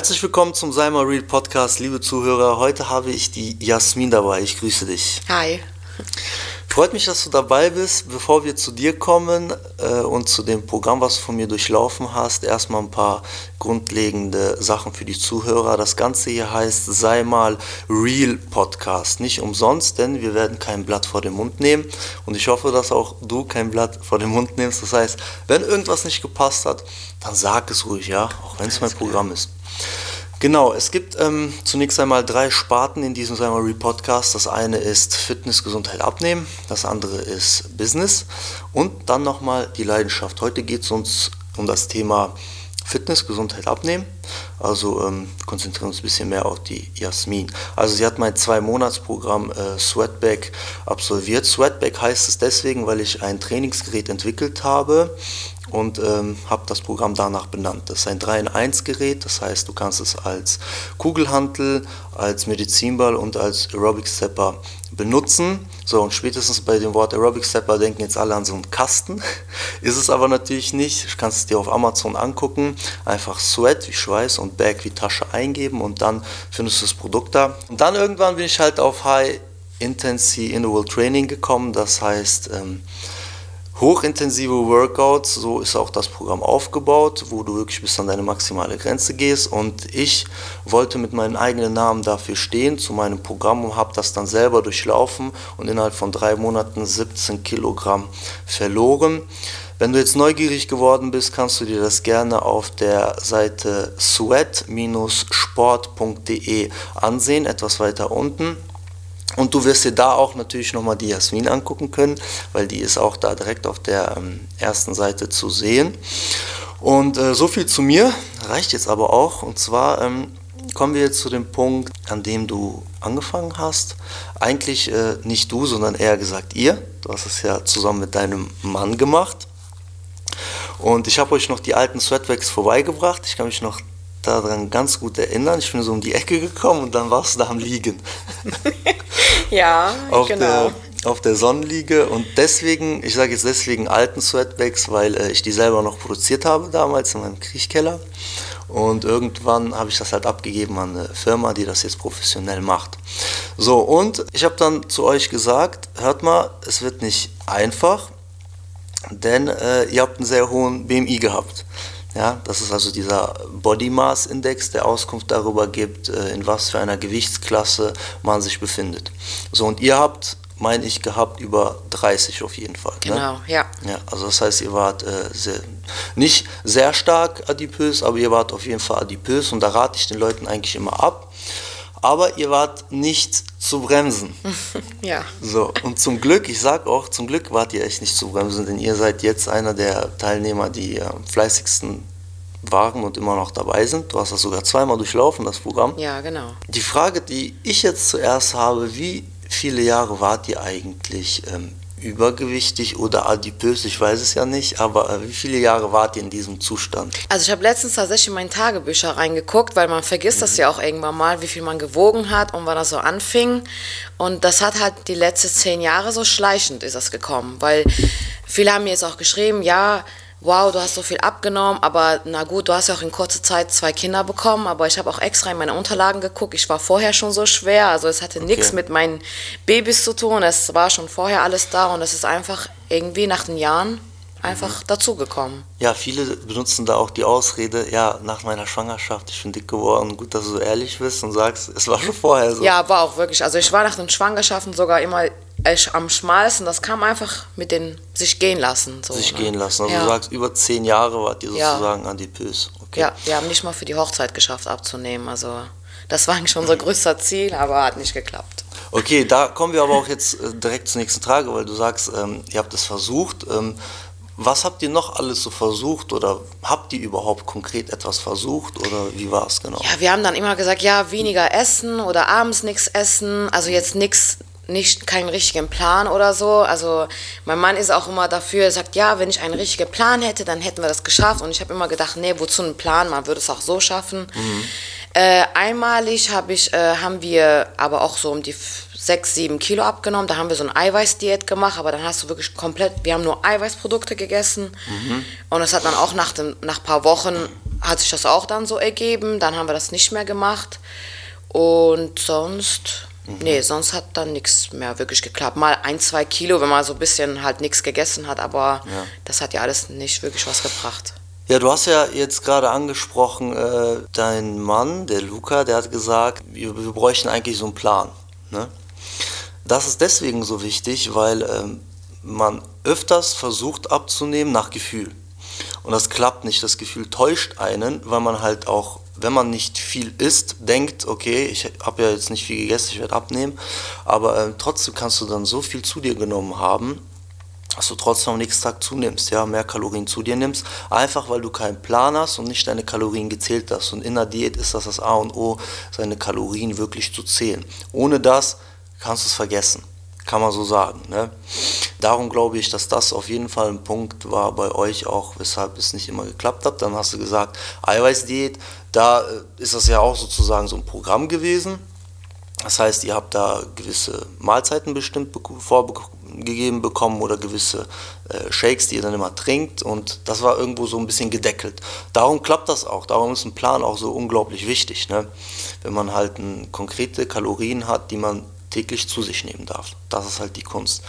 Herzlich willkommen zum Sei mal Real Podcast, liebe Zuhörer. Heute habe ich die Jasmin dabei. Ich grüße dich. Hi. Freut mich, dass du dabei bist. Bevor wir zu dir kommen äh, und zu dem Programm, was du von mir durchlaufen hast, erstmal ein paar grundlegende Sachen für die Zuhörer. Das Ganze hier heißt Sei mal Real Podcast. Nicht umsonst, denn wir werden kein Blatt vor den Mund nehmen. Und ich hoffe, dass auch du kein Blatt vor den Mund nimmst. Das heißt, wenn irgendwas nicht gepasst hat, dann sag es ruhig, ja, auch wenn es mein Programm ist. Genau, es gibt ähm, zunächst einmal drei Sparten in diesem Summary Podcast. Das eine ist Fitness, Gesundheit, Abnehmen, das andere ist Business und dann nochmal die Leidenschaft. Heute geht es uns um das Thema Fitness, Gesundheit, Abnehmen. Also ähm, konzentrieren uns ein bisschen mehr auf die Jasmin. Also sie hat mein Zwei-Monats-Programm äh, Sweatback absolviert. Sweatback heißt es deswegen, weil ich ein Trainingsgerät entwickelt habe, und ähm, habe das Programm danach benannt. Das ist ein 3 in 1 Gerät, das heißt, du kannst es als Kugelhantel, als Medizinball und als Aerobic Stepper benutzen. So, und spätestens bei dem Wort Aerobic Stepper denken jetzt alle an so einen Kasten. ist es aber natürlich nicht. Du kannst es dir auf Amazon angucken. Einfach Sweat wie Schweiß und Bag wie Tasche eingeben und dann findest du das Produkt da. Und dann irgendwann bin ich halt auf High Intensity Interval Training gekommen. Das heißt, ähm, hochintensive Workouts, so ist auch das Programm aufgebaut, wo du wirklich bis an deine maximale Grenze gehst. Und ich wollte mit meinem eigenen Namen dafür stehen, zu meinem Programm und habe das dann selber durchlaufen und innerhalb von drei Monaten 17 Kilogramm verloren. Wenn du jetzt neugierig geworden bist, kannst du dir das gerne auf der Seite sweat-sport.de ansehen, etwas weiter unten. Und du wirst dir da auch natürlich nochmal die Jasmin angucken können, weil die ist auch da direkt auf der ähm, ersten Seite zu sehen. Und äh, so viel zu mir, reicht jetzt aber auch. Und zwar ähm, kommen wir jetzt zu dem Punkt, an dem du angefangen hast. Eigentlich äh, nicht du, sondern eher gesagt ihr. Du hast es ja zusammen mit deinem Mann gemacht. Und ich habe euch noch die alten Sweatbacks vorbeigebracht. Ich kann mich noch daran ganz gut erinnern. Ich bin so um die Ecke gekommen und dann warst du da am Liegen. ja, auf genau. Der, auf der Sonnenliege und deswegen, ich sage jetzt deswegen alten Sweatbacks, weil äh, ich die selber noch produziert habe damals in meinem Kriechkeller. Und irgendwann habe ich das halt abgegeben an eine Firma, die das jetzt professionell macht. So, und ich habe dann zu euch gesagt, hört mal, es wird nicht einfach, denn äh, ihr habt einen sehr hohen BMI gehabt. Ja, das ist also dieser Body Mass Index, der Auskunft darüber gibt, äh, in was für einer Gewichtsklasse man sich befindet. So, und ihr habt, meine ich, gehabt über 30 auf jeden Fall. Ne? Genau, ne? ja. ja. Also das heißt, ihr wart äh, sehr, nicht sehr stark adipös, aber ihr wart auf jeden Fall adipös und da rate ich den Leuten eigentlich immer ab. Aber ihr wart nicht zu bremsen. ja. So, und zum Glück, ich sag auch, zum Glück wart ihr echt nicht zu bremsen, denn ihr seid jetzt einer der Teilnehmer, die äh, fleißigsten waren und immer noch dabei sind. Du hast das sogar zweimal durchlaufen, das Programm. Ja, genau. Die Frage, die ich jetzt zuerst habe, wie viele Jahre wart ihr eigentlich ähm, übergewichtig oder adipös, ich weiß es ja nicht, aber äh, wie viele Jahre wart ihr in diesem Zustand? Also ich habe letztens tatsächlich in meine Tagebücher reingeguckt, weil man vergisst mhm. das ja auch irgendwann mal, wie viel man gewogen hat und wann das so anfing. Und das hat halt die letzten zehn Jahre so schleichend ist das gekommen, weil viele haben mir jetzt auch geschrieben, ja, wow, du hast so viel abgenommen, aber na gut, du hast ja auch in kurzer Zeit zwei Kinder bekommen, aber ich habe auch extra in meine Unterlagen geguckt. Ich war vorher schon so schwer, also es hatte okay. nichts mit meinen Babys zu tun. Es war schon vorher alles da und es ist einfach irgendwie nach den Jahren einfach mhm. dazugekommen. Ja, viele benutzen da auch die Ausrede, ja, nach meiner Schwangerschaft, ich bin dick geworden. Gut, dass du so ehrlich bist und sagst, es war schon vorher so. Ja, war auch wirklich. Also ich war nach den Schwangerschaften sogar immer am schmalsten, das kam einfach mit den sich gehen lassen. So, sich ne? gehen lassen. Also ja. du sagst, über zehn Jahre wart ihr sozusagen ja. adipös. Okay. Ja, wir haben nicht mal für die Hochzeit geschafft abzunehmen. Also das war eigentlich unser größter Ziel, aber hat nicht geklappt. Okay, da kommen wir aber auch jetzt äh, direkt zur nächsten Frage, weil du sagst, ähm, ihr habt es versucht. Ähm, was habt ihr noch alles so versucht oder habt ihr überhaupt konkret etwas versucht oder wie war es genau? Ja, wir haben dann immer gesagt, ja, weniger essen oder abends nichts essen, also jetzt nichts nicht keinen richtigen Plan oder so. Also mein Mann ist auch immer dafür, er sagt, ja, wenn ich einen richtigen Plan hätte, dann hätten wir das geschafft. Und ich habe immer gedacht, nee, wozu ein Plan? Man würde es auch so schaffen. Mhm. Äh, einmalig hab ich, äh, haben wir aber auch so um die sechs, sieben Kilo abgenommen. Da haben wir so eine Eiweißdiät gemacht, aber dann hast du wirklich komplett, wir haben nur Eiweißprodukte gegessen. Mhm. Und es hat dann auch nach, dem, nach ein paar Wochen hat sich das auch dann so ergeben. Dann haben wir das nicht mehr gemacht. Und sonst, mhm. nee, sonst hat dann nichts mehr wirklich geklappt. Mal ein, zwei Kilo, wenn man so ein bisschen halt nichts gegessen hat, aber ja. das hat ja alles nicht wirklich was gebracht. Ja, du hast ja jetzt gerade angesprochen, äh, dein Mann, der Luca, der hat gesagt, wir, wir bräuchten eigentlich so einen Plan. Ne? Das ist deswegen so wichtig, weil ähm, man öfters versucht abzunehmen nach Gefühl. Und das klappt nicht. Das Gefühl täuscht einen, weil man halt auch, wenn man nicht viel isst, denkt, okay, ich habe ja jetzt nicht viel gegessen, ich werde abnehmen. Aber äh, trotzdem kannst du dann so viel zu dir genommen haben, dass du trotzdem am nächsten Tag zunimmst, ja, mehr Kalorien zu dir nimmst, einfach weil du keinen Plan hast und nicht deine Kalorien gezählt hast. Und in der Diät ist das das A und O, seine Kalorien wirklich zu zählen. Ohne das kannst du es vergessen, kann man so sagen. Ne? Darum glaube ich, dass das auf jeden Fall ein Punkt war bei euch auch, weshalb es nicht immer geklappt hat. Dann hast du gesagt, Eiweißdiät, da äh, ist das ja auch sozusagen so ein Programm gewesen. Das heißt, ihr habt da gewisse Mahlzeiten bestimmt vorgegeben bekommen oder gewisse äh, Shakes, die ihr dann immer trinkt und das war irgendwo so ein bisschen gedeckelt. Darum klappt das auch, darum ist ein Plan auch so unglaublich wichtig, ne? wenn man halt ein, konkrete Kalorien hat, die man täglich zu sich nehmen darf. Das ist halt die Kunst.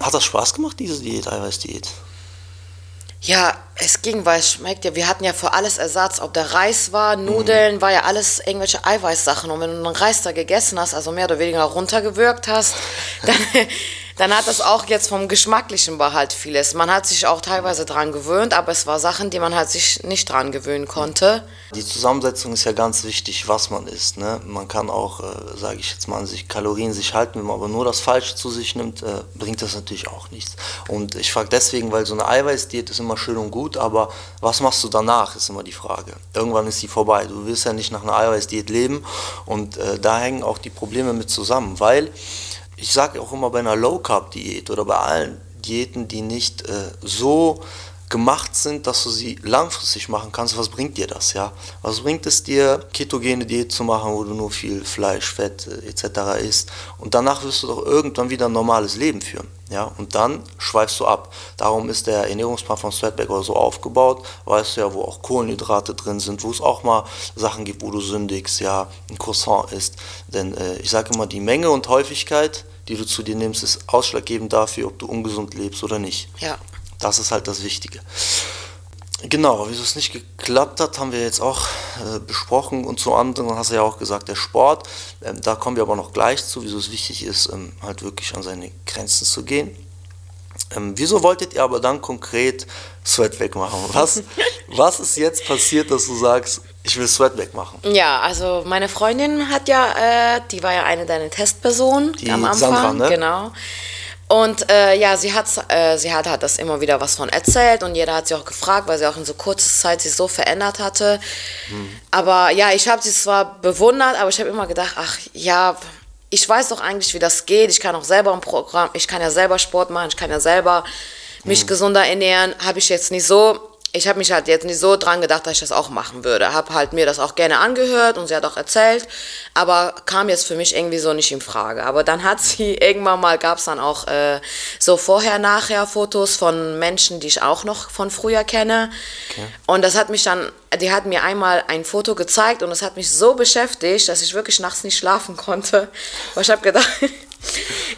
Hat das Spaß gemacht, diese Diät, Eiweißdiät? Ja, es ging, weil es schmeckt ja, wir hatten ja für alles Ersatz, ob der Reis war, Nudeln, mhm. war ja alles irgendwelche Eiweißsachen. Und wenn du einen Reis da gegessen hast, also mehr oder weniger runtergewürgt hast, dann dann hat das auch jetzt vom Geschmacklichen war halt vieles. Man hat sich auch teilweise dran gewöhnt, aber es war Sachen, die man halt sich nicht dran gewöhnen konnte. Die Zusammensetzung ist ja ganz wichtig, was man isst. Ne? Man kann auch, äh, sage ich jetzt mal, an sich Kalorien sich halten, wenn man aber nur das Falsche zu sich nimmt, äh, bringt das natürlich auch nichts. Und ich frage deswegen, weil so eine Eiweißdiät ist immer schön und gut, aber was machst du danach, ist immer die Frage. Irgendwann ist sie vorbei. Du willst ja nicht nach einer Eiweißdiät leben und äh, da hängen auch die Probleme mit zusammen, weil ich sage auch immer bei einer Low Carb Diät oder bei allen Diäten, die nicht äh, so gemacht sind, dass du sie langfristig machen kannst, was bringt dir das, ja? Was bringt es dir, ketogene Diät zu machen, wo du nur viel Fleisch, Fett äh, etc. isst und danach wirst du doch irgendwann wieder ein normales Leben führen, ja? Und dann schweifst du ab. Darum ist der Ernährungsplan von Sweatback so aufgebaut, weißt du ja, wo auch Kohlenhydrate drin sind, wo es auch mal Sachen gibt, wo du sündigst, ja, ein Croissant isst, denn äh, ich sage immer, die Menge und Häufigkeit, die du zu dir nimmst, ist ausschlaggebend dafür, ob du ungesund lebst oder nicht. Ja. Das ist halt das Wichtige. Genau, wieso es nicht geklappt hat, haben wir jetzt auch äh, besprochen. Und zu anderen hast du ja auch gesagt, der Sport. Ähm, da kommen wir aber noch gleich zu, wieso es wichtig ist, ähm, halt wirklich an seine Grenzen zu gehen. Ähm, wieso wolltet ihr aber dann konkret Sweat wegmachen? Was, was ist jetzt passiert, dass du sagst, ich will Sweat wegmachen? Ja, also meine Freundin hat ja, äh, die war ja eine deiner Testpersonen die am Anfang. Sandra, ne? Genau. Und äh, ja, sie hat, äh, sie hat, hat das immer wieder was von erzählt und jeder hat sie auch gefragt, weil sie auch in so kurzer Zeit sich so verändert hatte. Mhm. Aber ja, ich habe sie zwar bewundert, aber ich habe immer gedacht, ach ja, ich weiß doch eigentlich, wie das geht. Ich kann auch selber ein Programm, ich kann ja selber Sport machen, ich kann ja selber mich mhm. gesunder ernähren. Habe ich jetzt nicht so ich habe mich halt jetzt nicht so dran gedacht, dass ich das auch machen würde. Habe halt mir das auch gerne angehört und sie hat auch erzählt, aber kam jetzt für mich irgendwie so nicht in Frage. Aber dann hat sie irgendwann mal, gab es dann auch äh, so vorher-nachher-Fotos von Menschen, die ich auch noch von früher kenne. Okay. Und das hat mich dann, die hat mir einmal ein Foto gezeigt und das hat mich so beschäftigt, dass ich wirklich nachts nicht schlafen konnte. Aber ich habe gedacht,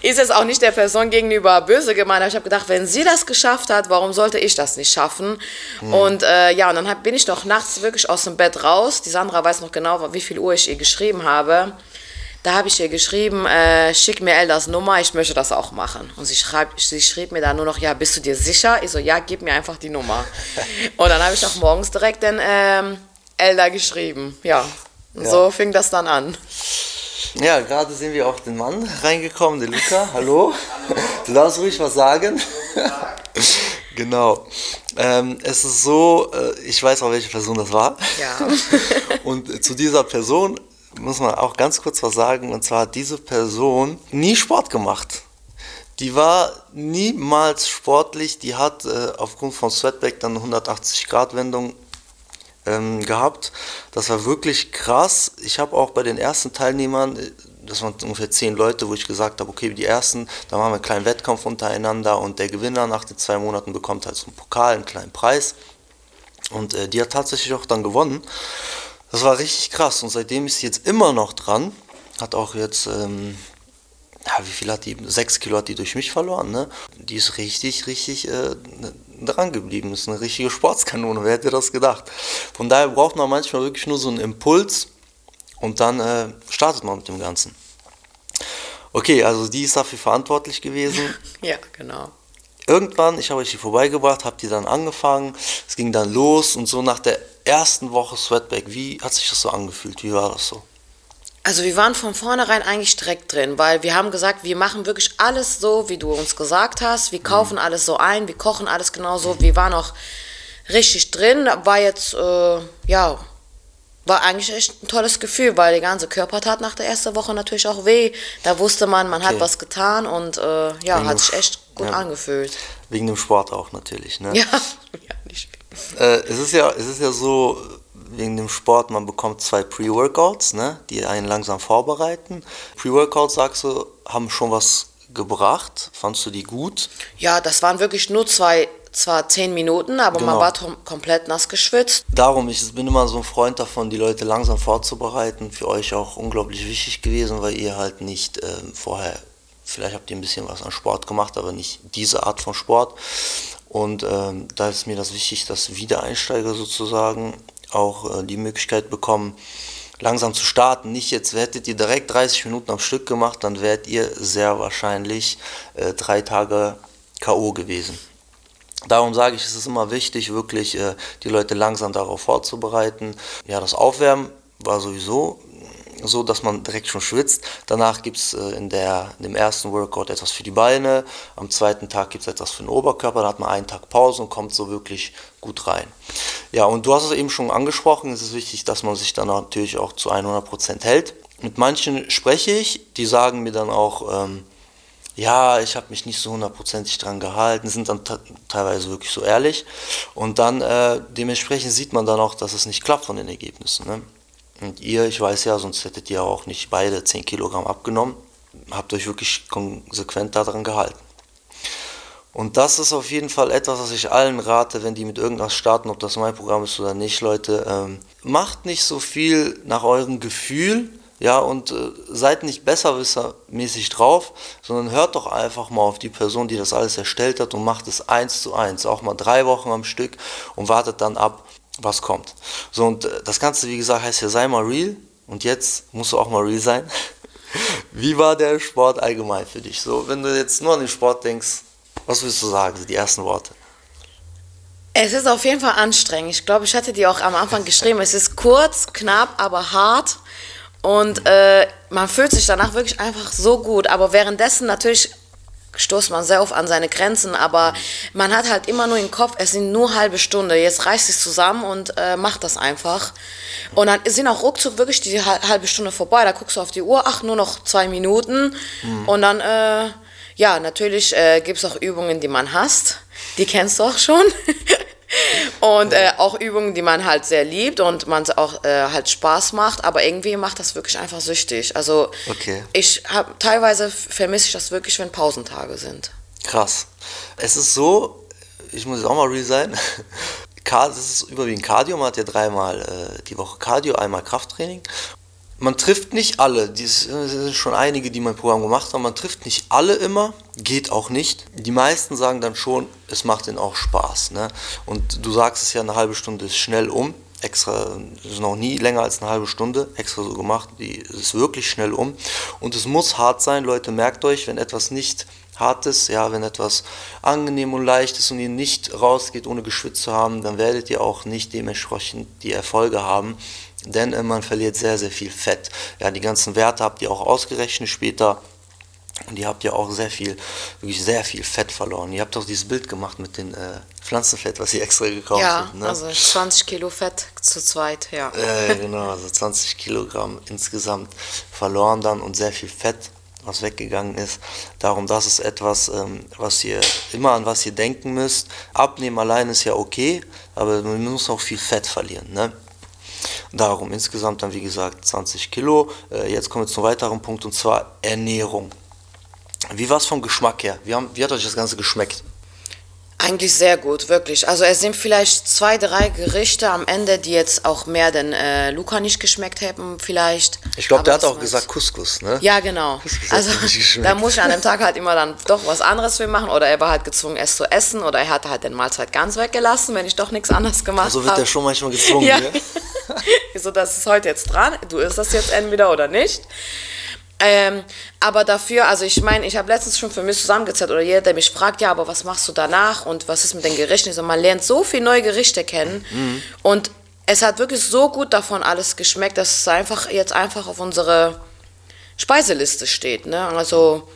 ist es auch nicht der Person gegenüber böse gemeint, aber ich habe gedacht, wenn sie das geschafft hat, warum sollte ich das nicht schaffen? Mhm. Und äh, ja, und dann hab, bin ich doch nachts wirklich aus dem Bett raus. Die Sandra weiß noch genau, wie viel Uhr ich ihr geschrieben habe. Da habe ich ihr geschrieben, äh, schick mir Eldas Nummer, ich möchte das auch machen. Und sie, schreib, sie schrieb mir dann nur noch, ja, bist du dir sicher? Ich so, ja, gib mir einfach die Nummer. und dann habe ich auch morgens direkt den ähm, Elda geschrieben. Ja, ja. so fing das dann an. Ja, gerade sind wir auch den Mann reingekommen, den Luca. Hallo. Du darfst ruhig was sagen. genau. Ähm, es ist so, äh, ich weiß auch, welche Person das war. Ja. Und zu dieser Person muss man auch ganz kurz was sagen. Und zwar hat diese Person nie Sport gemacht. Die war niemals sportlich. Die hat äh, aufgrund von Sweatback dann 180-Grad-Wendung ähm, gehabt. Das war wirklich krass. Ich habe auch bei den ersten Teilnehmern, äh, das waren ungefähr zehn Leute, wo ich gesagt habe, okay, die ersten, da machen wir einen kleinen Wettkampf untereinander und der Gewinner nach den zwei Monaten bekommt halt so einen Pokal, einen kleinen Preis. Und äh, die hat tatsächlich auch dann gewonnen. Das war richtig krass und seitdem ist sie jetzt immer noch dran. Hat auch jetzt, ähm, ja, wie viel hat die? Sechs Kilo hat die durch mich verloren, ne? Die ist richtig, richtig äh, dran geblieben. Ist eine richtige Sportskanone, wer hätte das gedacht? Von daher braucht man manchmal wirklich nur so einen Impuls und dann äh, startet man mit dem Ganzen. Okay, also die ist dafür verantwortlich gewesen. ja, genau. Irgendwann, ich habe euch die vorbeigebracht, habt ihr dann angefangen, es ging dann los und so nach der ersten Woche Sweatback, wie hat sich das so angefühlt? Wie war das so? Also wir waren von vornherein eigentlich direkt drin, weil wir haben gesagt, wir machen wirklich alles so, wie du uns gesagt hast. Wir kaufen mhm. alles so ein, wir kochen alles genauso. Wir waren auch richtig drin. War jetzt, äh, ja, war eigentlich echt ein tolles Gefühl, weil der ganze Körper tat nach der ersten Woche natürlich auch weh. Da wusste man, man okay. hat was getan und äh, ja, Wegen hat sich echt gut ja. angefühlt. Wegen dem Sport auch natürlich, ne? Ja, ja nicht. Äh, es, ist ja, es ist ja so, wegen dem Sport, man bekommt zwei Pre-Workouts, ne, die einen langsam vorbereiten. Pre-Workouts, sagst du, haben schon was gebracht. Fandst du die gut? Ja, das waren wirklich nur zwei, zwar zehn Minuten, aber genau. man war komplett nass geschwitzt. Darum, ich bin immer so ein Freund davon, die Leute langsam vorzubereiten. Für euch auch unglaublich wichtig gewesen, weil ihr halt nicht äh, vorher, vielleicht habt ihr ein bisschen was an Sport gemacht, aber nicht diese Art von Sport. Und ähm, da ist mir das wichtig, dass Wiedereinsteiger sozusagen auch äh, die Möglichkeit bekommen, langsam zu starten. Nicht jetzt hättet ihr direkt 30 Minuten am Stück gemacht, dann wärt ihr sehr wahrscheinlich äh, drei Tage K.O. gewesen. Darum sage ich, es ist immer wichtig, wirklich äh, die Leute langsam darauf vorzubereiten. Ja, das Aufwärmen war sowieso so, dass man direkt schon schwitzt. Danach gibt es in, in dem ersten Workout etwas für die Beine, am zweiten Tag gibt es etwas für den Oberkörper, dann hat man einen Tag Pause und kommt so wirklich gut rein. Ja, und du hast es eben schon angesprochen, es ist wichtig, dass man sich dann natürlich auch zu 100% hält. Mit manchen spreche ich, die sagen mir dann auch, ähm, ja, ich habe mich nicht so hundertprozentig dran gehalten, sind dann teilweise wirklich so ehrlich. Und dann äh, dementsprechend sieht man dann auch, dass es nicht klappt von den Ergebnissen. Ne? Und ihr, ich weiß ja, sonst hättet ihr auch nicht beide 10 Kilogramm abgenommen, habt euch wirklich konsequent daran gehalten. Und das ist auf jeden Fall etwas, was ich allen rate, wenn die mit irgendwas starten, ob das mein Programm ist oder nicht, Leute. Ähm, macht nicht so viel nach eurem Gefühl, ja, und äh, seid nicht besserwissermäßig drauf, sondern hört doch einfach mal auf die Person, die das alles erstellt hat und macht es eins zu eins, auch mal drei Wochen am Stück und wartet dann ab, was kommt. So, und äh, das Ganze, wie gesagt, heißt ja, sei mal real. Und jetzt musst du auch mal real sein. Wie war der Sport allgemein für dich? So, wenn du jetzt nur an den Sport denkst, was willst du sagen, die ersten Worte? Es ist auf jeden Fall anstrengend. Ich glaube, ich hatte dir auch am Anfang geschrieben, es ist kurz, knapp, aber hart. Und äh, man fühlt sich danach wirklich einfach so gut. Aber währenddessen natürlich stoßt man sehr oft an seine Grenzen, aber man hat halt immer nur im Kopf, es sind nur halbe Stunde, jetzt reißt es zusammen und äh, macht das einfach. Und dann sind auch ruckzuck wirklich die halbe Stunde vorbei, da guckst du auf die Uhr, ach, nur noch zwei Minuten mhm. und dann, äh, ja, natürlich äh, gibt es auch Übungen, die man hasst, die kennst du auch schon. Und äh, auch Übungen, die man halt sehr liebt und man auch äh, halt Spaß macht, aber irgendwie macht das wirklich einfach süchtig. Also okay. ich habe teilweise vermisse ich das wirklich, wenn Pausentage sind. Krass. Es ist so, ich muss jetzt auch mal real sein. Das ist überwiegend Cardio, man hat ja dreimal äh, die Woche Cardio, einmal Krafttraining man trifft nicht alle, es sind schon einige, die mein Programm gemacht haben, man trifft nicht alle immer, geht auch nicht. Die meisten sagen dann schon, es macht ihnen auch Spaß. Ne? Und du sagst es ja, eine halbe Stunde ist schnell um, extra, ist noch nie länger als eine halbe Stunde, extra so gemacht, die ist wirklich schnell um. Und es muss hart sein, Leute, merkt euch, wenn etwas nicht hart ist, ja, wenn etwas angenehm und leicht ist und ihr nicht rausgeht, ohne geschwitzt zu haben, dann werdet ihr auch nicht dementsprechend die Erfolge haben denn äh, man verliert sehr, sehr viel Fett. Ja, die ganzen Werte habt ihr auch ausgerechnet später. Und ihr habt ja auch sehr viel, wirklich sehr viel Fett verloren. Ihr habt auch dieses Bild gemacht mit dem äh, Pflanzenfett, was ihr extra gekauft ja, habt. Ne? also 20 Kilo Fett zu zweit, ja. Äh, genau, also 20 Kilogramm insgesamt verloren dann und sehr viel Fett, was weggegangen ist. Darum, das ist etwas, ähm, was ihr immer an was ihr denken müsst. Abnehmen allein ist ja okay, aber man muss auch viel Fett verlieren. Ne? Darum insgesamt dann wie gesagt 20 Kilo. Äh, jetzt kommen wir zum weiteren Punkt und zwar Ernährung. Wie war es vom Geschmack her? Wie, haben, wie hat euch das Ganze geschmeckt? Eigentlich sehr gut, wirklich. Also es sind vielleicht zwei, drei Gerichte am Ende, die jetzt auch mehr den äh, Luca nicht geschmeckt haben, vielleicht. Ich glaube, der hat auch gesagt Couscous, ne? Ja, genau. Couscous also da muss ich an dem Tag halt immer dann doch was anderes für machen oder er war halt gezwungen, es zu essen oder er hatte halt den Mahlzeit ganz weggelassen, wenn ich doch nichts anderes gemacht habe. So wird hab. er schon manchmal gezwungen, ja. Ne? so, das ist heute jetzt dran, du isst das jetzt entweder oder nicht. Ähm, aber dafür, also ich meine, ich habe letztens schon für mich zusammengezählt oder jeder, der mich fragt, ja, aber was machst du danach und was ist mit den Gerichten? Also man lernt so viele neue Gerichte kennen mhm. und es hat wirklich so gut davon alles geschmeckt, dass es einfach jetzt einfach auf unsere Speiseliste steht. Ne? Also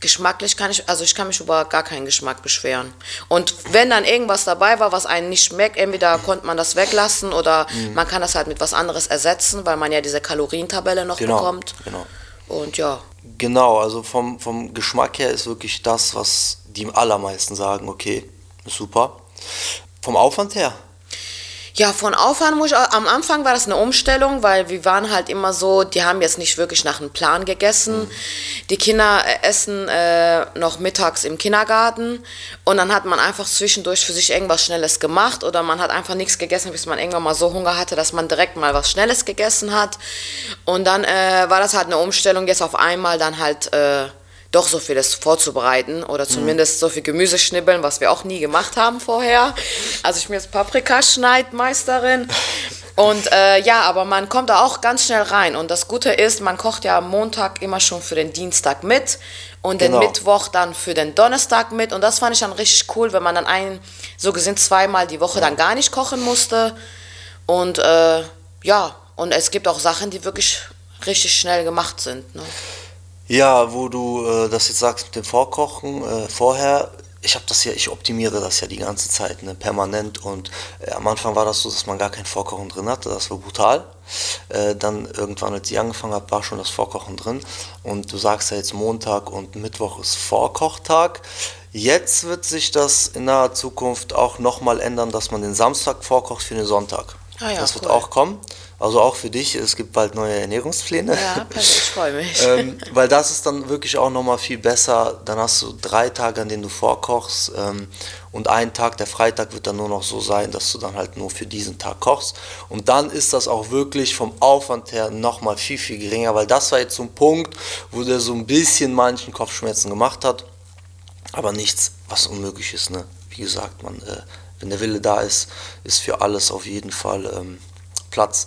geschmacklich kann ich, also ich kann mich über gar keinen Geschmack beschweren. Und wenn dann irgendwas dabei war, was einen nicht schmeckt, entweder konnte man das weglassen oder mhm. man kann das halt mit was anderes ersetzen, weil man ja diese Kalorientabelle noch genau, bekommt. Genau. Und ja. Genau, also vom, vom Geschmack her ist wirklich das, was die allermeisten sagen, okay, super. Vom Aufwand her, ja, von Aufwand muss ich, am Anfang war das eine Umstellung, weil wir waren halt immer so, die haben jetzt nicht wirklich nach einem Plan gegessen. Mhm. Die Kinder äh, essen äh, noch mittags im Kindergarten und dann hat man einfach zwischendurch für sich irgendwas Schnelles gemacht oder man hat einfach nichts gegessen, bis man irgendwann mal so Hunger hatte, dass man direkt mal was Schnelles gegessen hat. Und dann äh, war das halt eine Umstellung, jetzt auf einmal dann halt... Äh, doch so vieles vorzubereiten oder zumindest so viel Gemüse schnibbeln, was wir auch nie gemacht haben vorher. Also ich bin jetzt Paprikaschneidmeisterin. Und äh, ja, aber man kommt da auch ganz schnell rein. Und das Gute ist, man kocht ja am Montag immer schon für den Dienstag mit und genau. den Mittwoch dann für den Donnerstag mit. Und das fand ich dann richtig cool, wenn man dann ein, so gesehen zweimal die Woche ja. dann gar nicht kochen musste. Und äh, ja, und es gibt auch Sachen, die wirklich richtig schnell gemacht sind. Ne? Ja, wo du äh, das jetzt sagst mit dem Vorkochen, äh, vorher, ich habe das ja, ich optimiere das ja die ganze Zeit, ne, permanent und äh, am Anfang war das so, dass man gar kein Vorkochen drin hatte, das war brutal. Äh, dann irgendwann, als ich angefangen habe, war schon das Vorkochen drin und du sagst ja jetzt Montag und Mittwoch ist Vorkochtag. Jetzt wird sich das in naher Zukunft auch nochmal ändern, dass man den Samstag vorkocht für den Sonntag. Ah ja, das wird auch kommen. Also auch für dich, es gibt bald neue Ernährungspläne. Ja, ich freue mich. ähm, weil das ist dann wirklich auch nochmal viel besser. Dann hast du drei Tage, an denen du vorkochst. Ähm, und ein Tag, der Freitag, wird dann nur noch so sein, dass du dann halt nur für diesen Tag kochst. Und dann ist das auch wirklich vom Aufwand her nochmal viel, viel geringer, weil das war jetzt so ein Punkt, wo der so ein bisschen manchen Kopfschmerzen gemacht hat. Aber nichts, was unmöglich ist. Ne? Wie gesagt, man, äh, wenn der Wille da ist, ist für alles auf jeden Fall. Ähm, Platz.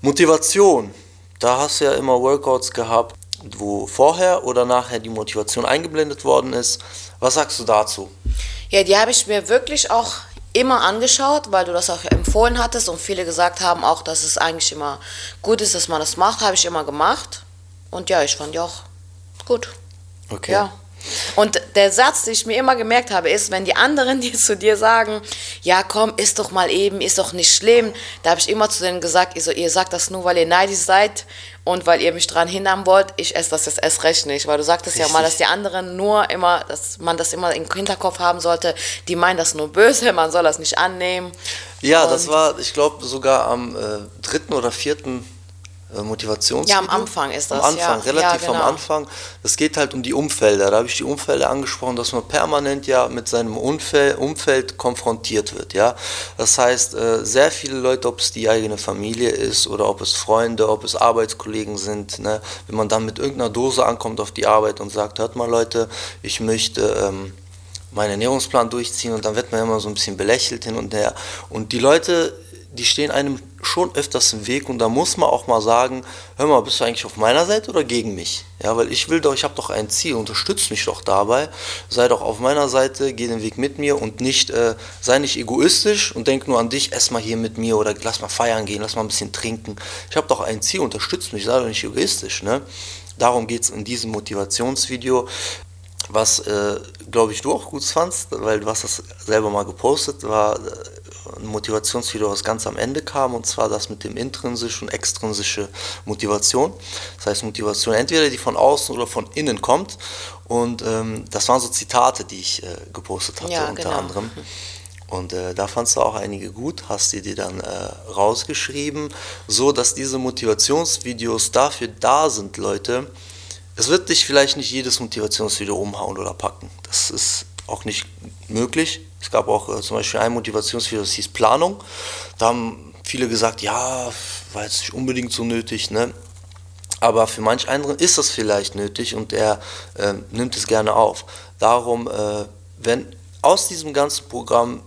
Motivation. Da hast du ja immer Workouts gehabt, wo vorher oder nachher die Motivation eingeblendet worden ist. Was sagst du dazu? Ja, die habe ich mir wirklich auch immer angeschaut, weil du das auch empfohlen hattest und viele gesagt haben auch, dass es eigentlich immer gut ist, dass man das macht, habe ich immer gemacht. Und ja, ich fand die auch gut. Okay. Ja. Und der Satz, den ich mir immer gemerkt habe, ist, wenn die anderen die zu dir sagen, ja komm, isst doch mal eben, ist doch nicht schlimm, da habe ich immer zu denen gesagt, ich so, ihr sagt das nur, weil ihr neidisch seid und weil ihr mich dran hindern wollt, ich esse das jetzt erst recht nicht. Weil du sagtest Richtig. ja mal, dass die anderen nur immer, dass man das immer im Hinterkopf haben sollte, die meinen das nur böse, man soll das nicht annehmen. Ja, und das war, ich glaube, sogar am äh, dritten oder vierten äh, Motivationsvideo. Ja, am Anfang ist das. Am Anfang, ja. relativ ja, genau. am Anfang. Es geht halt um die Umfelder. Da habe ich die Umfelder angesprochen, dass man permanent ja mit seinem Umfeld, Umfeld konfrontiert wird. Ja? Das heißt, äh, sehr viele Leute, ob es die eigene Familie ist oder ob es Freunde, ob es Arbeitskollegen sind, ne? wenn man dann mit irgendeiner Dose ankommt auf die Arbeit und sagt, hört mal Leute, ich möchte... Ähm, meinen Ernährungsplan durchziehen und dann wird man immer so ein bisschen belächelt hin und her. Und die Leute die stehen einem schon öfters im Weg und da muss man auch mal sagen, hör mal, bist du eigentlich auf meiner Seite oder gegen mich? Ja, weil ich will doch, ich habe doch ein Ziel, unterstütze mich doch dabei, sei doch auf meiner Seite, geh den Weg mit mir und nicht, äh, sei nicht egoistisch und denk nur an dich, ess mal hier mit mir oder lass mal feiern gehen, lass mal ein bisschen trinken. Ich habe doch ein Ziel, unterstütze mich, sei doch nicht egoistisch. Ne? Darum geht es in diesem Motivationsvideo was, äh, glaube ich, du auch gut fandst, weil du hast das selber mal gepostet, war äh, ein Motivationsvideo, was ganz am Ende kam, und zwar das mit dem intrinsischen und extrinsische Motivation. Das heißt Motivation entweder die von außen oder von innen kommt. Und ähm, das waren so Zitate, die ich äh, gepostet hatte ja, unter genau. anderem. Und äh, da fandst du auch einige gut, hast die dir dann äh, rausgeschrieben, so dass diese Motivationsvideos dafür da sind, Leute. Es wird dich vielleicht nicht jedes Motivationsvideo umhauen oder packen. Das ist auch nicht möglich. Es gab auch äh, zum Beispiel ein Motivationsvideo, das hieß Planung. Da haben viele gesagt, ja, war jetzt nicht unbedingt so nötig, ne? Aber für manch anderen ist das vielleicht nötig und er äh, nimmt es gerne auf. Darum, äh, wenn aus diesem ganzen Programm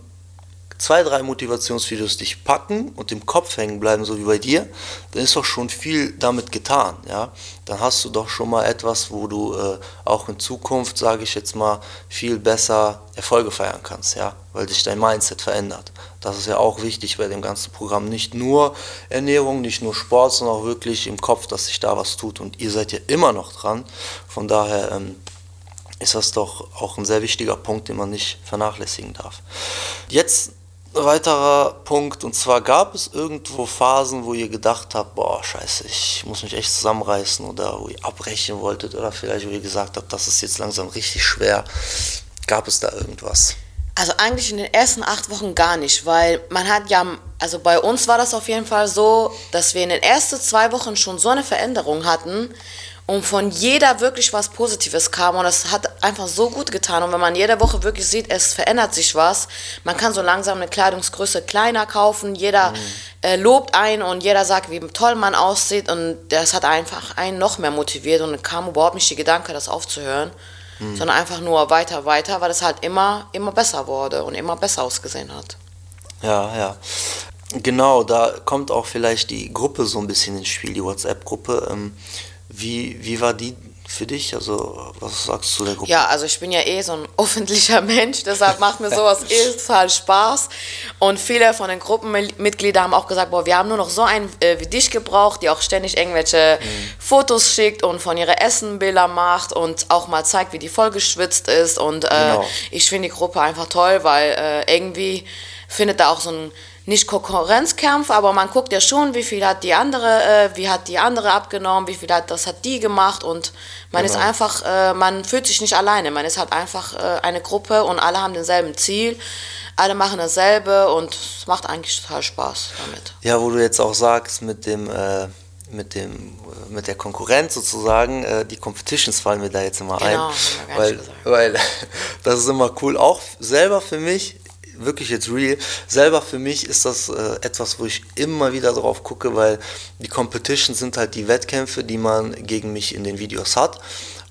zwei, drei Motivationsvideos dich packen und im Kopf hängen bleiben, so wie bei dir, dann ist doch schon viel damit getan. Ja? Dann hast du doch schon mal etwas, wo du äh, auch in Zukunft, sage ich jetzt mal, viel besser Erfolge feiern kannst, ja? weil sich dein Mindset verändert. Das ist ja auch wichtig bei dem ganzen Programm. Nicht nur Ernährung, nicht nur Sport, sondern auch wirklich im Kopf, dass sich da was tut. Und ihr seid ja immer noch dran. Von daher ähm, ist das doch auch ein sehr wichtiger Punkt, den man nicht vernachlässigen darf. Jetzt weiterer Punkt, und zwar gab es irgendwo Phasen, wo ihr gedacht habt, boah, scheiße, ich muss mich echt zusammenreißen oder wo ihr abbrechen wolltet oder vielleicht, wo ihr gesagt habt, das ist jetzt langsam richtig schwer. Gab es da irgendwas? Also eigentlich in den ersten acht Wochen gar nicht, weil man hat ja, also bei uns war das auf jeden Fall so, dass wir in den ersten zwei Wochen schon so eine Veränderung hatten und von jeder wirklich was Positives kam und das hat einfach so gut getan und wenn man jede Woche wirklich sieht, es verändert sich was, man kann so langsam eine Kleidungsgröße kleiner kaufen, jeder mhm. äh, lobt einen und jeder sagt, wie toll man aussieht und das hat einfach einen noch mehr motiviert und kam überhaupt nicht die Gedanke, das aufzuhören, mhm. sondern einfach nur weiter, weiter, weil es halt immer, immer besser wurde und immer besser ausgesehen hat. Ja, ja. Genau, da kommt auch vielleicht die Gruppe so ein bisschen ins Spiel, die WhatsApp-Gruppe. Ähm, wie, wie war die für dich? Also, was sagst du der Gruppe? Ja, also ich bin ja eh so ein öffentlicher Mensch, deshalb macht mir sowas eh total Spaß. Und viele von den Gruppenmitgliedern haben auch gesagt, boah, wir haben nur noch so einen äh, wie dich gebraucht, die auch ständig irgendwelche mhm. Fotos schickt und von ihrer Essenbilder macht und auch mal zeigt, wie die voll geschwitzt ist. Und äh, genau. ich finde die Gruppe einfach toll, weil äh, irgendwie findet da auch so ein nicht Konkurrenzkampf, aber man guckt ja schon, wie viel hat die andere, äh, wie hat die andere abgenommen, wie viel hat das hat die gemacht und man genau. ist einfach, äh, man fühlt sich nicht alleine, man ist halt einfach äh, eine Gruppe und alle haben denselben Ziel, alle machen dasselbe und es macht eigentlich total Spaß damit. Ja, wo du jetzt auch sagst mit dem äh, mit dem mit der Konkurrenz sozusagen, äh, die Competitions fallen mir da jetzt immer genau, ein, weil, weil das ist immer cool, auch selber für mich wirklich jetzt real. Selber für mich ist das äh, etwas, wo ich immer wieder drauf gucke, weil die Competitions sind halt die Wettkämpfe, die man gegen mich in den Videos hat.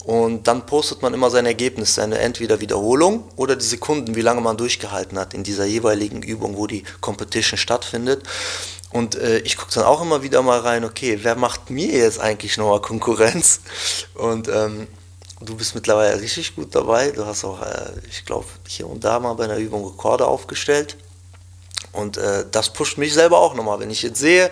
Und dann postet man immer sein Ergebnis, seine entweder Wiederholung oder die Sekunden, wie lange man durchgehalten hat in dieser jeweiligen Übung, wo die Competition stattfindet. Und äh, ich gucke dann auch immer wieder mal rein, okay, wer macht mir jetzt eigentlich nochmal Konkurrenz? Und ähm, Du bist mittlerweile richtig gut dabei. Du hast auch, äh, ich glaube, hier und da mal bei einer Übung Rekorde aufgestellt. Und äh, das pusht mich selber auch nochmal. Wenn ich jetzt sehe,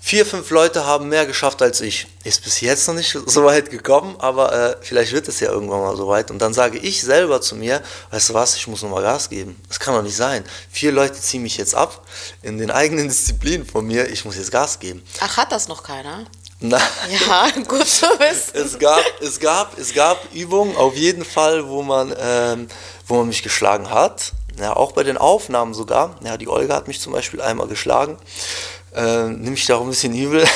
vier, fünf Leute haben mehr geschafft als ich. Ist bis jetzt noch nicht so weit gekommen, aber äh, vielleicht wird es ja irgendwann mal so weit. Und dann sage ich selber zu mir, weißt du was, ich muss nochmal Gas geben. Das kann doch nicht sein. Vier Leute ziehen mich jetzt ab in den eigenen Disziplinen von mir. Ich muss jetzt Gas geben. Ach, hat das noch keiner? Nein. Ja, gut zu wissen. Es gab, es gab, es gab Übungen auf jeden Fall, wo man, ähm, wo man mich geschlagen hat. Ja, auch bei den Aufnahmen sogar. Ja, die Olga hat mich zum Beispiel einmal geschlagen. Äh, Nimm ich da auch ein bisschen übel.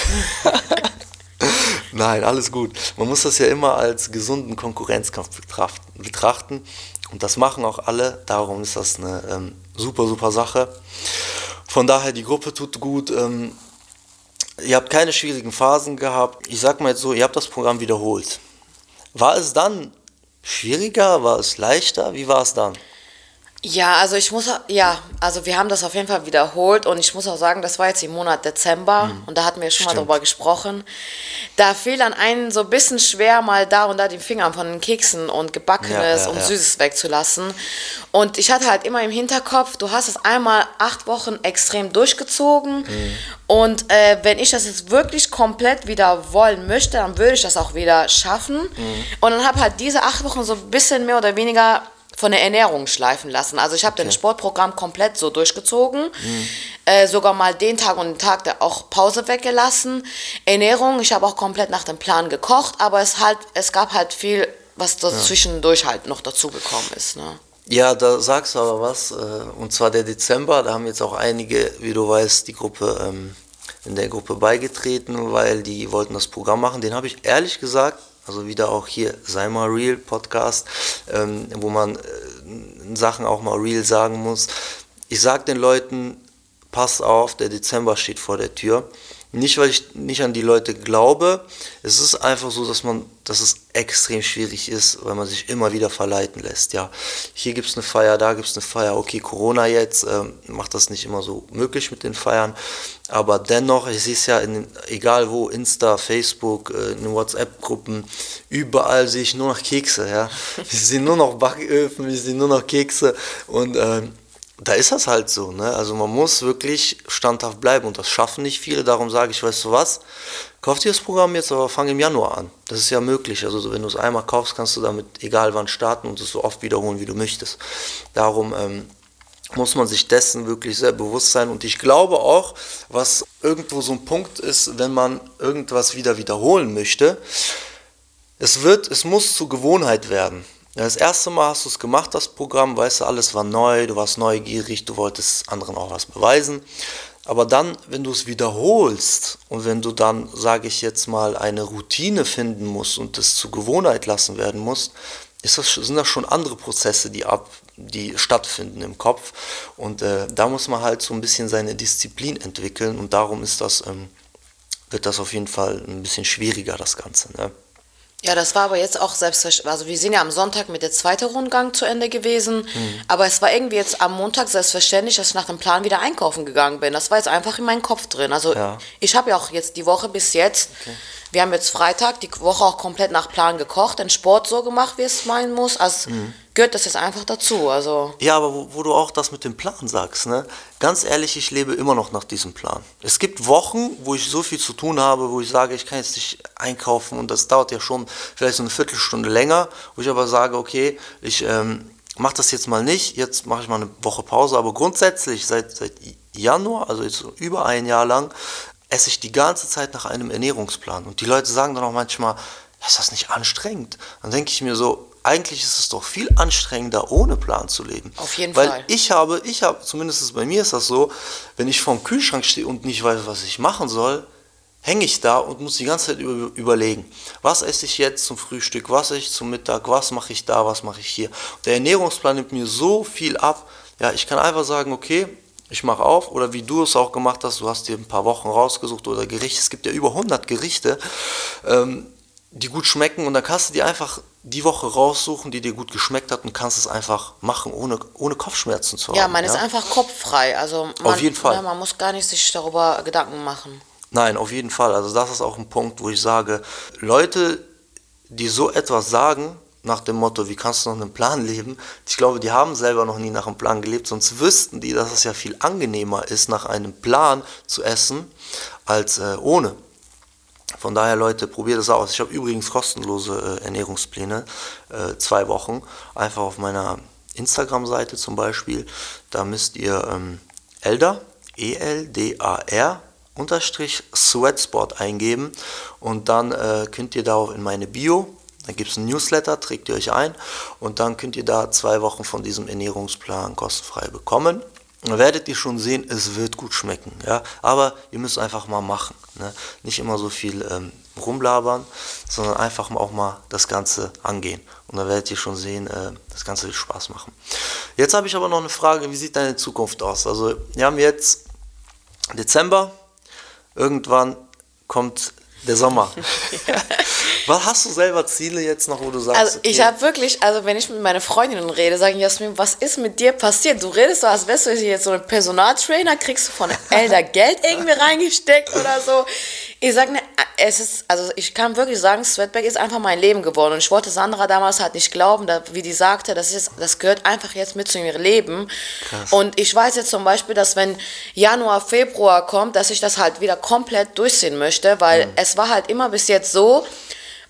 Nein, alles gut. Man muss das ja immer als gesunden Konkurrenzkampf betrachten. Und das machen auch alle. Darum ist das eine ähm, super, super Sache. Von daher, die Gruppe tut gut. Ähm, Ihr habt keine schwierigen Phasen gehabt. Ich sag mal jetzt so, ihr habt das Programm wiederholt. War es dann schwieriger? War es leichter? Wie war es dann? Ja, also ich muss, ja, also wir haben das auf jeden Fall wiederholt und ich muss auch sagen, das war jetzt im Monat Dezember mhm. und da hatten wir schon Stimmt. mal drüber gesprochen. Da fiel an einen so ein bisschen schwer, mal da und da die Finger von den Keksen und Gebackenes ja, ja, und ja. Süßes wegzulassen. Und ich hatte halt immer im Hinterkopf, du hast es einmal acht Wochen extrem durchgezogen mhm. und äh, wenn ich das jetzt wirklich komplett wieder wollen möchte, dann würde ich das auch wieder schaffen. Mhm. Und dann habe halt diese acht Wochen so ein bisschen mehr oder weniger von der Ernährung schleifen lassen. Also ich habe okay. das Sportprogramm komplett so durchgezogen, mhm. äh, sogar mal den Tag und den Tag der auch Pause weggelassen. Ernährung, ich habe auch komplett nach dem Plan gekocht, aber es halt, es gab halt viel, was dazwischendurch ja. halt noch dazugekommen ist. Ne? Ja, da sagst du aber was, äh, und zwar der Dezember, da haben jetzt auch einige, wie du weißt, die Gruppe ähm, in der Gruppe beigetreten, weil die wollten das Programm machen. Den habe ich ehrlich gesagt also wieder auch hier Sei mal Real Podcast, ähm, wo man äh, Sachen auch mal real sagen muss. Ich sage den Leuten, passt auf, der Dezember steht vor der Tür. Nicht, weil ich nicht an die Leute glaube. Es ist einfach so, dass man, dass es extrem schwierig ist, weil man sich immer wieder verleiten lässt. Ja, hier gibt es eine Feier, da gibt es eine Feier. Okay, Corona jetzt äh, macht das nicht immer so möglich mit den Feiern. Aber dennoch, ich sehe es ja in, egal wo, Insta, Facebook, äh, in WhatsApp-Gruppen, überall sehe ich nur noch Kekse. Ja, ich sehe nur noch Backöfen, ich sehe nur noch Kekse und äh, da ist das halt so. Ne? Also man muss wirklich standhaft bleiben und das schaffen nicht viele. Darum sage ich, weißt du was, kauf dir das Programm jetzt, aber fang im Januar an. Das ist ja möglich. Also wenn du es einmal kaufst, kannst du damit egal wann starten und es so oft wiederholen, wie du möchtest. Darum ähm, muss man sich dessen wirklich sehr bewusst sein. Und ich glaube auch, was irgendwo so ein Punkt ist, wenn man irgendwas wieder wiederholen möchte, es wird, es muss zur Gewohnheit werden. Das erste Mal hast du es gemacht, das Programm, weißt du, alles war neu, du warst neugierig, du wolltest anderen auch was beweisen. Aber dann, wenn du es wiederholst und wenn du dann, sage ich jetzt mal, eine Routine finden musst und es zur Gewohnheit lassen werden muss, ist das, sind das schon andere Prozesse, die, ab, die stattfinden im Kopf. Und äh, da muss man halt so ein bisschen seine Disziplin entwickeln und darum ist das, ähm, wird das auf jeden Fall ein bisschen schwieriger, das Ganze. Ne? Ja, das war aber jetzt auch selbstverständlich. Also wir sind ja am Sonntag mit der zweiten Rundgang zu Ende gewesen. Mhm. Aber es war irgendwie jetzt am Montag selbstverständlich, dass ich nach dem Plan wieder einkaufen gegangen bin. Das war jetzt einfach in meinem Kopf drin. Also ja. ich habe ja auch jetzt die Woche bis jetzt okay. Wir haben jetzt Freitag, die Woche auch komplett nach Plan gekocht, den Sport so gemacht, wie es meinen muss. Also mhm. gehört das jetzt einfach dazu. Also. Ja, aber wo, wo, du auch das mit dem Plan sagst, ne? Ganz ehrlich, ich lebe immer noch nach diesem Plan. Es gibt Wochen, wo ich so viel zu tun habe, wo ich sage, ich kann jetzt nicht einkaufen und das dauert ja schon vielleicht so eine Viertelstunde länger, wo ich aber sage, okay, ich ähm, mache das jetzt mal nicht, jetzt mache ich mal eine Woche Pause, aber grundsätzlich seit, seit Januar, also jetzt über ein Jahr lang, esse ich die ganze Zeit nach einem Ernährungsplan. Und die Leute sagen dann auch manchmal, ist das nicht anstrengend? Dann denke ich mir so, eigentlich ist es doch viel anstrengender, ohne Plan zu leben. Auf jeden Weil Fall. Weil ich habe, ich habe, zumindest bei mir ist das so, wenn ich vorm Kühlschrank stehe und nicht weiß, was ich machen soll, hänge ich da und muss die ganze Zeit über, überlegen, was esse ich jetzt zum Frühstück, was esse ich zum Mittag, was mache ich da, was mache ich hier. Der Ernährungsplan nimmt mir so viel ab. Ja, ich kann einfach sagen, okay, ich mache auf oder wie du es auch gemacht hast, du hast dir ein paar Wochen rausgesucht oder Gerichte, es gibt ja über 100 Gerichte, ähm, die gut schmecken und dann kannst du dir einfach die Woche raussuchen, die dir gut geschmeckt hat und kannst es einfach machen, ohne, ohne Kopfschmerzen zu haben. Ja, man ist einfach kopffrei, also man, auf jeden Fall. Ja, man muss gar nicht sich darüber Gedanken machen. Nein, auf jeden Fall, also das ist auch ein Punkt, wo ich sage, Leute, die so etwas sagen, nach dem Motto, wie kannst du noch einen Plan leben? Ich glaube, die haben selber noch nie nach einem Plan gelebt, sonst wüssten die, dass es ja viel angenehmer ist, nach einem Plan zu essen, als äh, ohne. Von daher, Leute, probiert es aus. Ich habe übrigens kostenlose äh, Ernährungspläne, äh, zwei Wochen, einfach auf meiner Instagram-Seite zum Beispiel. Da müsst ihr ähm, Eldar, E-L-D-A-R, unterstrich Sweatsport eingeben und dann äh, könnt ihr da in meine Bio dann gibt es ein Newsletter, trägt ihr euch ein und dann könnt ihr da zwei Wochen von diesem Ernährungsplan kostenfrei bekommen. Dann werdet ihr schon sehen, es wird gut schmecken. Ja? Aber ihr müsst einfach mal machen. Ne? Nicht immer so viel ähm, rumlabern, sondern einfach auch mal das Ganze angehen. Und dann werdet ihr schon sehen, äh, das Ganze wird Spaß machen. Jetzt habe ich aber noch eine Frage, wie sieht deine Zukunft aus? Also wir haben jetzt Dezember, irgendwann kommt der Sommer. Was hast du selber Ziele jetzt noch, wo du sagst? Also ich habe wirklich, also wenn ich mit meinen Freundinnen rede, sagen Jasmin, was ist mit dir passiert? Du redest so, als wärst du jetzt so ein Personaltrainer, kriegst du von Elder Geld irgendwie reingesteckt oder so. Ich sage, ne, es ist, also ich kann wirklich sagen, Sweatback ist einfach mein Leben geworden. Und ich wollte Sandra damals halt nicht glauben, da, wie die sagte, das, ist, das gehört einfach jetzt mit zu ihrem Leben. Krass. Und ich weiß jetzt zum Beispiel, dass wenn Januar, Februar kommt, dass ich das halt wieder komplett durchsehen möchte, weil mhm. es war halt immer bis jetzt so,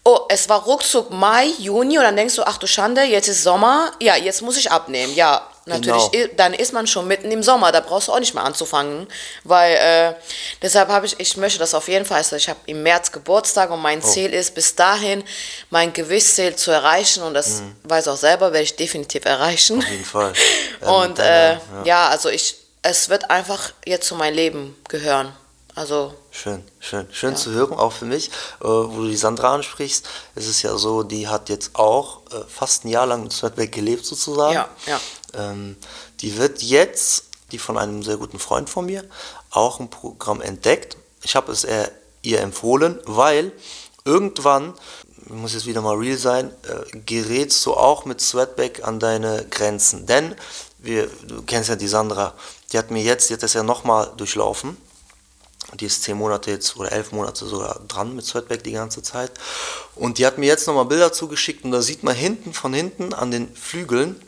oh, es war ruckzuck Mai, Juni und dann denkst du, ach du Schande, jetzt ist Sommer, ja, jetzt muss ich abnehmen. Ja, natürlich, genau. dann ist man schon mitten im Sommer, da brauchst du auch nicht mehr anzufangen, weil äh, deshalb habe ich, ich möchte das auf jeden Fall, also ich habe im März Geburtstag und mein oh. Ziel ist bis dahin mein Gewichtsziel zu erreichen und das mhm. weiß auch selber, werde ich definitiv erreichen. Auf jeden Fall. und äh, ja. ja, also ich, es wird einfach jetzt zu meinem Leben gehören. Also schön, schön, schön ja. zu hören, auch für mich, äh, wo du die Sandra ansprichst. Es ist ja so, die hat jetzt auch äh, fast ein Jahr lang in Sweatback gelebt sozusagen. Ja, ja. Ähm, die wird jetzt, die von einem sehr guten Freund von mir, auch ein Programm entdeckt. Ich habe es er, ihr empfohlen, weil irgendwann, ich muss jetzt wieder mal real sein, äh, gerätst du auch mit Sweatback an deine Grenzen. Denn, wir, du kennst ja die Sandra, die hat mir jetzt, die hat das ja nochmal durchlaufen. Die ist zehn Monate jetzt oder elf Monate sogar dran mit Sweatback die ganze Zeit. Und die hat mir jetzt nochmal Bilder zugeschickt und da sieht man hinten, von hinten an den Flügeln,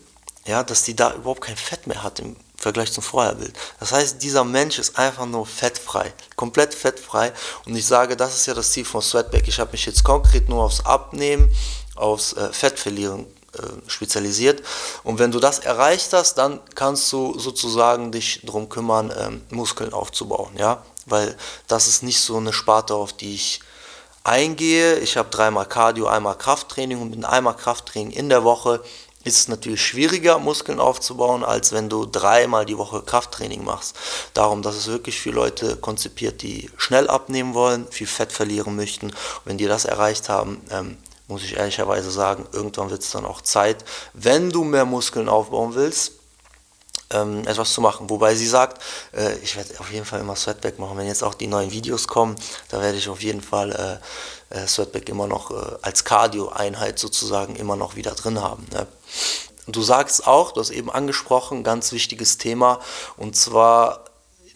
ja, dass die da überhaupt kein Fett mehr hat im Vergleich zum Vorherbild. Das heißt, dieser Mensch ist einfach nur fettfrei, komplett fettfrei. Und ich sage, das ist ja das Ziel von Sweatback. Ich habe mich jetzt konkret nur aufs Abnehmen, aufs äh, Fettverlieren äh, spezialisiert. Und wenn du das erreicht hast, dann kannst du sozusagen dich darum kümmern, ähm, Muskeln aufzubauen. Ja? Weil das ist nicht so eine Sparte, auf die ich eingehe. Ich habe dreimal Cardio, einmal Krafttraining und mit einmal Krafttraining in der Woche ist es natürlich schwieriger, Muskeln aufzubauen, als wenn du dreimal die Woche Krafttraining machst. Darum, das ist wirklich für Leute konzipiert, die schnell abnehmen wollen, viel Fett verlieren möchten. Und wenn die das erreicht haben, ähm, muss ich ehrlicherweise sagen, irgendwann wird es dann auch Zeit, wenn du mehr Muskeln aufbauen willst, ähm, etwas zu machen. Wobei sie sagt, äh, ich werde auf jeden Fall immer Sweatback machen. Wenn jetzt auch die neuen Videos kommen, da werde ich auf jeden Fall äh, äh, Sweatback immer noch äh, als Cardio-Einheit sozusagen immer noch wieder drin haben. Ne? Du sagst auch, du hast eben angesprochen, ganz wichtiges Thema, und zwar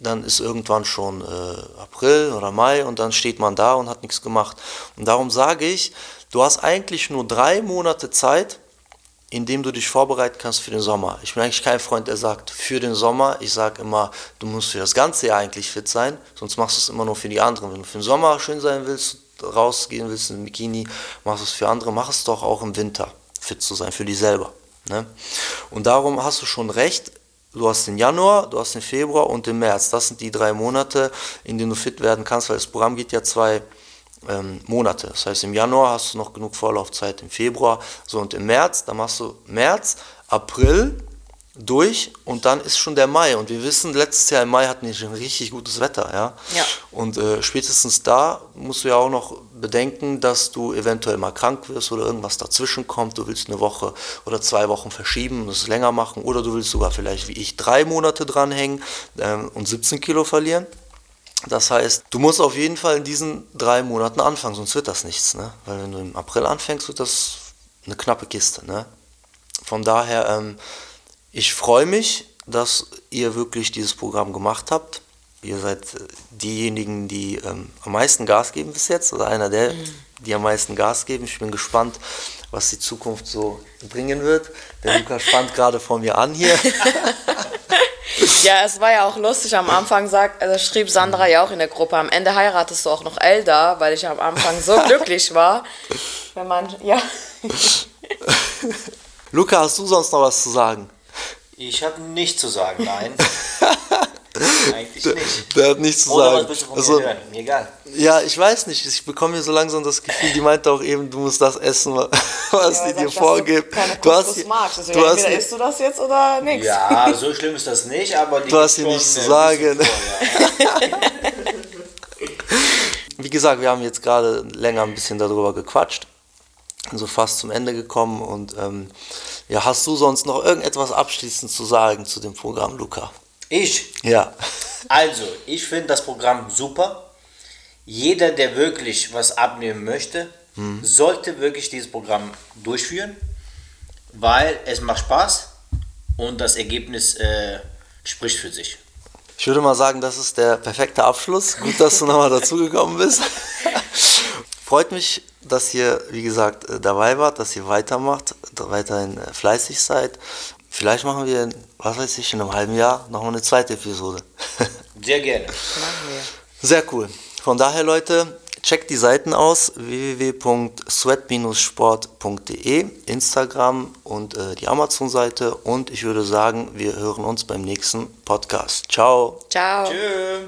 dann ist irgendwann schon äh, April oder Mai und dann steht man da und hat nichts gemacht. Und darum sage ich, du hast eigentlich nur drei Monate Zeit, indem du dich vorbereiten kannst für den Sommer. Ich bin eigentlich kein Freund, der sagt, für den Sommer. Ich sage immer, du musst für das ganze Jahr eigentlich fit sein, sonst machst du es immer nur für die anderen. Wenn du für den Sommer schön sein willst, rausgehen willst in Bikini, machst es für andere, mach es doch auch im Winter fit zu sein, für dich selber. Ne? Und darum hast du schon recht, du hast den Januar, du hast den Februar und den März. Das sind die drei Monate, in denen du fit werden kannst, weil das Programm geht ja zwei ähm, Monate. Das heißt, im Januar hast du noch genug Vorlaufzeit, im Februar, so und im März, dann machst du März, April durch und dann ist schon der Mai und wir wissen, letztes Jahr im Mai hatten wir schon richtig gutes Wetter, ja. ja. Und äh, spätestens da musst du ja auch noch bedenken, dass du eventuell mal krank wirst oder irgendwas dazwischen kommt. Du willst eine Woche oder zwei Wochen verschieben und es länger machen oder du willst sogar vielleicht wie ich drei Monate dranhängen ähm, und 17 Kilo verlieren. Das heißt, du musst auf jeden Fall in diesen drei Monaten anfangen, sonst wird das nichts. Ne? Weil wenn du im April anfängst, wird das eine knappe Kiste. Ne? Von daher, ähm, ich freue mich, dass ihr wirklich dieses Programm gemacht habt. Ihr seid äh, diejenigen, die ähm, am meisten Gas geben bis jetzt, oder einer der, mhm. die am meisten Gas geben. Ich bin gespannt, was die Zukunft so bringen wird. Der Luca spannt gerade vor mir an hier. Ja, es war ja auch lustig. Am Anfang sagt, also schrieb Sandra ja auch in der Gruppe, am Ende heiratest du auch noch Elda, weil ich am Anfang so glücklich war. Wenn man, ja. Luca, hast du sonst noch was zu sagen? Ich habe nichts zu sagen, nein. Eigentlich nicht. Der hat nichts zu Oder sagen. was willst du von also, mir hören? Mir egal. Ja, ich weiß nicht. Ich bekomme hier so langsam das Gefühl, die meinte auch eben, du musst das essen, was Ja, die dir vorgibt. Du keine Du hast, magst. Also du hast, entweder isst du das jetzt oder nichts. Ja, so schlimm ist das nicht, aber die Du hast hier nichts zu sagen. bisschen vor, ja. wie gesagt, wir haben jetzt gerade länger ein bisschen darüber gequatscht. So fast zum Ende gekommen. Und ähm, ja, hast du sonst noch irgendetwas abschließend zu sagen zu dem Programm, Luca? Ich Ja. Also, ich finde das Programm super. Jeder, der wirklich was abnehmen möchte, sollte wirklich dieses Programm durchführen, weil es macht Spaß und das Ergebnis äh, spricht für sich. Ich würde mal sagen, das ist der perfekte Abschluss. Gut, dass du nochmal dazugekommen bist. Freut mich, dass ihr, wie gesagt, äh, dabei wart, dass ihr weitermacht, weiterhin äh, fleißig seid. Vielleicht machen wir, was weiß ich, in einem halben Jahr nochmal eine zweite Episode. Sehr gerne. Machen wir. Sehr cool. Von daher, Leute, checkt die Seiten aus: www.sweat-sport.de, Instagram und äh, die Amazon-Seite. Und ich würde sagen, wir hören uns beim nächsten Podcast. Ciao. Ciao. Tschüss.